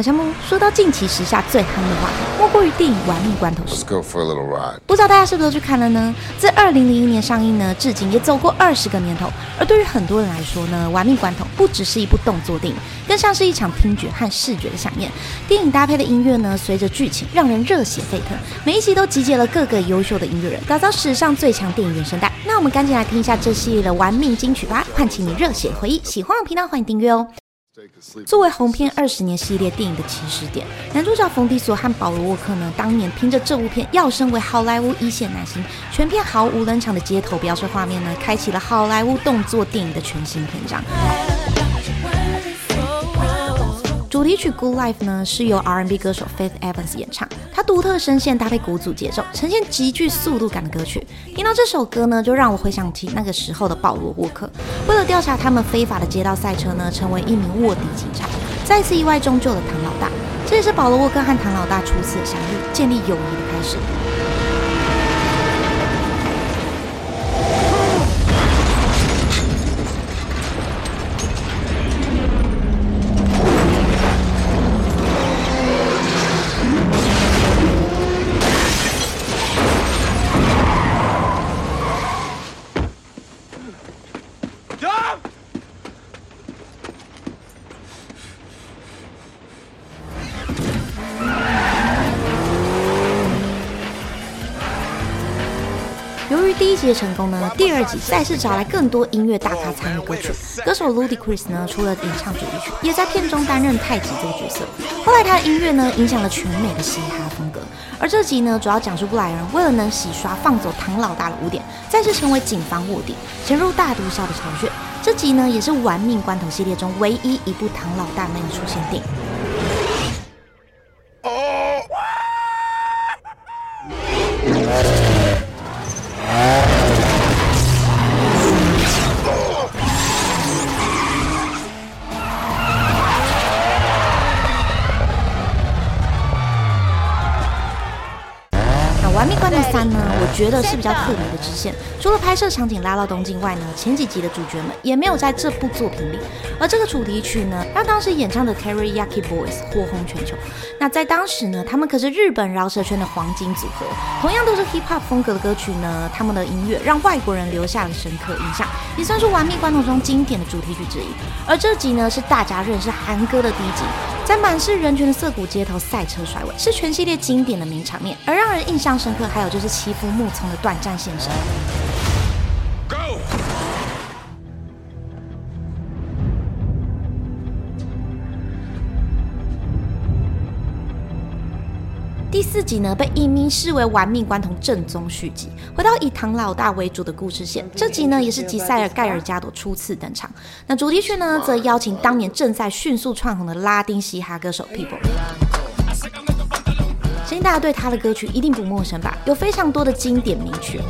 晚香木说到近期时下最夯的话题，莫过于电影《玩命关头》。Let's go for a little ride. 不知道大家是不是都去看了呢？自二零零一年上映呢，至今也走过二十个年头。而对于很多人来说呢，《玩命关头》不只是一部动作电影，更像是一场听觉和视觉的饗宴。电影搭配的音乐呢，随着剧情让人热血沸腾。每一集都集结了各个优秀的音乐人，打造史上最强电影原声带。那我们赶紧来听一下这系列的玩命金曲吧，唤起你热血回忆。喜欢的频道欢迎订阅哦。作为红片二十年系列电影的起始点，男主角冯迪索和保罗沃克呢，当年凭着这部片跃升为好莱坞一线男星，全片毫无冷场的街头飙车画面呢，开启了好莱坞动作电影的全新篇章。主题曲《Good Life》呢，是由 R&B 歌手 Faith Evans 演唱，他独特声线搭配鼓组节奏，呈现极具速度感的歌曲。听到这首歌呢，就让我回想起那个时候的保罗沃克，为了调查他们非法的街道赛车呢，成为一名卧底警察，再次意外中救了唐老大。这也是保罗沃克和唐老大初次相遇，建立友谊的开始。由于第一集的成功呢，第二集再次找来更多音乐大咖参与歌曲。歌手 Ludacris 呢，除了演唱主题曲，也在片中担任太极这个角色。后来他的音乐呢，影响了全美的嘻哈风格。而这集呢，主要讲述布莱恩为了能洗刷放走唐老大的污点，再次成为警方卧底，潜入大毒枭的巢穴。这集呢，也是《玩命关头》系列中唯一一部唐老大没有出现电影。《觉得是比较特别的支线。除了拍摄场景拉到东京外呢，前几集的主角们也没有在这部作品里。而这个主题曲呢，让当时演唱的 Terry Yaki Boys 火红全球。那在当时呢，他们可是日本饶舌圈的黄金组合，同样都是 Hip Hop 风格的歌曲呢，他们的音乐让外国人留下了深刻印象，也算是《玩命关头》中经典的主题曲之一。而这集呢，是大家认识韩哥的第一集。在满是人群的涩谷街头赛车甩尾，是全系列经典的名场面。而让人印象深刻，还有就是欺负木聪的短暂现身。第四集呢，被影迷视为《玩命关头》正宗续集，回到以唐老大为主的故事线。这集呢，也是吉塞尔盖尔加朵初次登场。那主题曲呢，则邀请当年正在迅速窜红的拉丁嘻哈歌手 Pitbull。相信大家对他的歌曲一定不陌生吧？有非常多的经典名曲。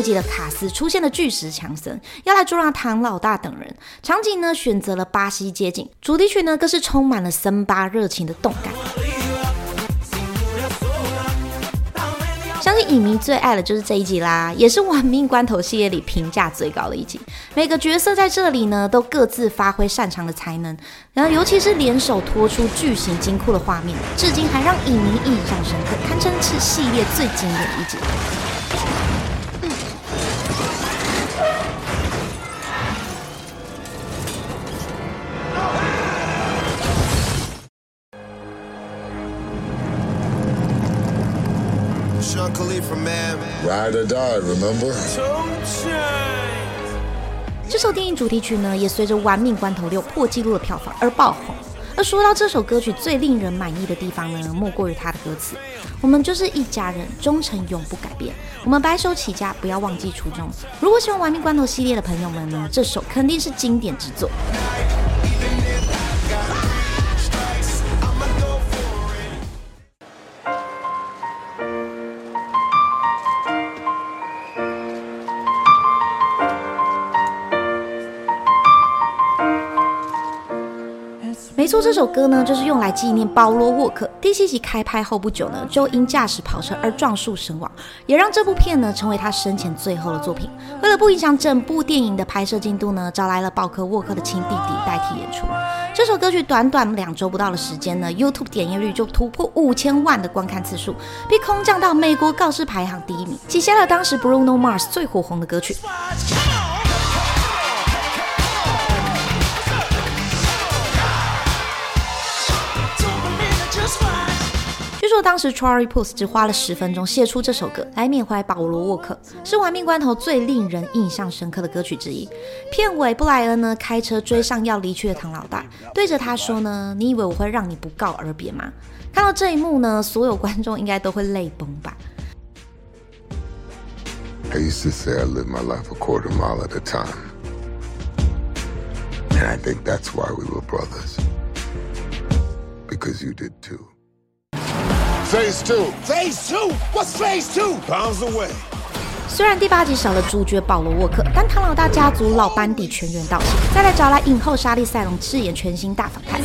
第五集的卡斯出现了巨石强森，要来捉拿唐老大等人。场景呢，选择了巴西街景，主题曲呢更是充满了森巴热情的动感。相信影迷最爱的就是这一集啦，也是《玩命关头》系列里评价最高的一集。每个角色在这里呢都各自发挥擅长的才能，然后尤其是联手拖出巨型金库的画面，至今还让影迷印象深刻，堪称是系列最经典的一集。Ride or die, remember? 这首电影主题曲呢，也随着《玩命关头六》破纪录的票房而爆红。而说到这首歌曲最令人满意的地方呢，莫过于它的歌词：“我们就是一家人，忠诚永不改变。我们白手起家，不要忘记初衷。”如果喜欢《玩命关头》系列的朋友们呢，这首肯定是经典之作。错，这首歌呢就是用来纪念保罗沃克。第七集开拍后不久呢，就因驾驶跑车而撞树身亡，也让这部片呢成为他生前最后的作品。为了不影响整部电影的拍摄进度呢，找来了保克沃克的亲弟弟代替演出。这首歌曲短短两周不到的时间呢，YouTube 点阅率就突破五千万的观看次数，并空降到美国告示排行第一名，挤下了当时 Bruno Mars 最火红的歌曲。说当时 Charlie Puth 只花了十分钟写出这首歌来缅怀保罗沃克，是玩命关头最令人印象深刻的歌曲之一。片尾布莱恩呢开车追上要离去的唐老大，对着他说呢：“你以为我会让你不告而别吗？”看到这一幕呢，所有观众应该都会泪崩吧。I used to say I live my life a quarter mile at a time, and I think that's why we were brothers, because you did too. Phase two, phase two, what's phase two? Pounds away. 虽然第八集少了主角保罗沃克，但唐老大家族老班底全员到齐，再来找来影后莎莉赛隆饰演全新大反派。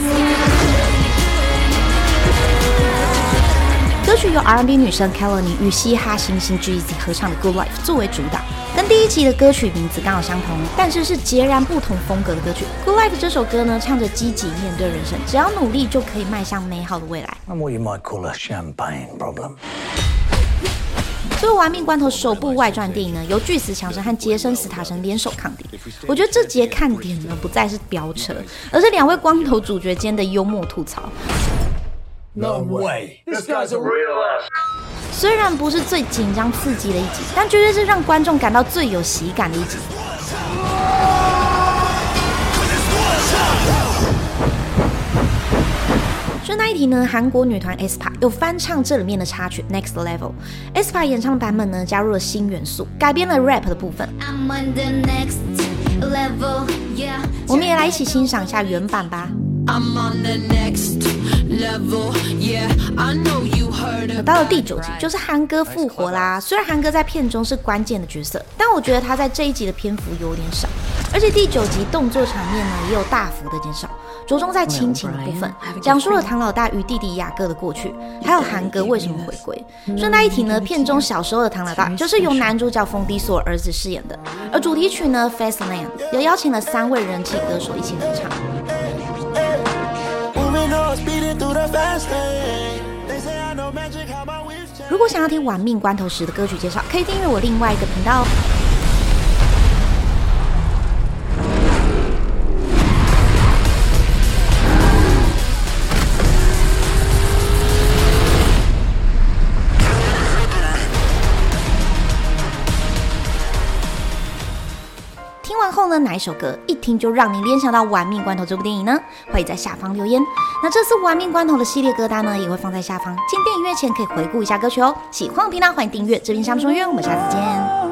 歌曲由 R&B 女神 Kelly 与嘻哈新星 Jeezy 合唱的《Good Life》作为主打，跟第一集的歌曲名字刚好相同，但是是截然不同风格的歌曲。《Good Life》这首歌呢，唱着积极面对人生，只要努力就可以迈向美好的未来。What you might call a champagne problem. 作为《玩命关头》首部外传电影呢，由巨石强森和杰森斯塔森联手抗敌。我觉得这节看点呢，不再是飙车，而是两位光头主角间的幽默吐槽。No way. This guy's a real ass. 虽然不是最紧张刺激的一集，但绝对是让观众感到最有喜感的一集。顺带一提呢，韩国女团 aespa 又翻唱这里面的插曲《Next Level》，aespa 演唱的版本呢，加入了新元素，改编了 rap 的部分。我们也来一起欣赏一下原版吧。走到了第九集，就是韩哥复活啦。虽然韩哥在片中是关键的角色，但我觉得他在这一集的篇幅有点少，而且第九集动作场面呢也有大幅的减少，着重在亲情的部分，讲述了唐老大与弟弟雅各的过去，还有韩哥为什么回归。顺带一提呢，片中小时候的唐老大就是由男主角冯迪索儿子饰演的，而主题曲呢《Fastland》也邀请了三位人气歌手一起合唱。如果想要听《玩命关头》时的歌曲介绍，可以订阅我另外一个频道哦。哪一首歌一听就让你联想到《玩命关头》这部电影呢？欢迎在下方留言。那这次《玩命关头》的系列歌单呢，也会放在下方。进电影院前可以回顾一下歌曲哦。喜欢的频道欢迎订阅。这边夏目说音乐，我们下次见。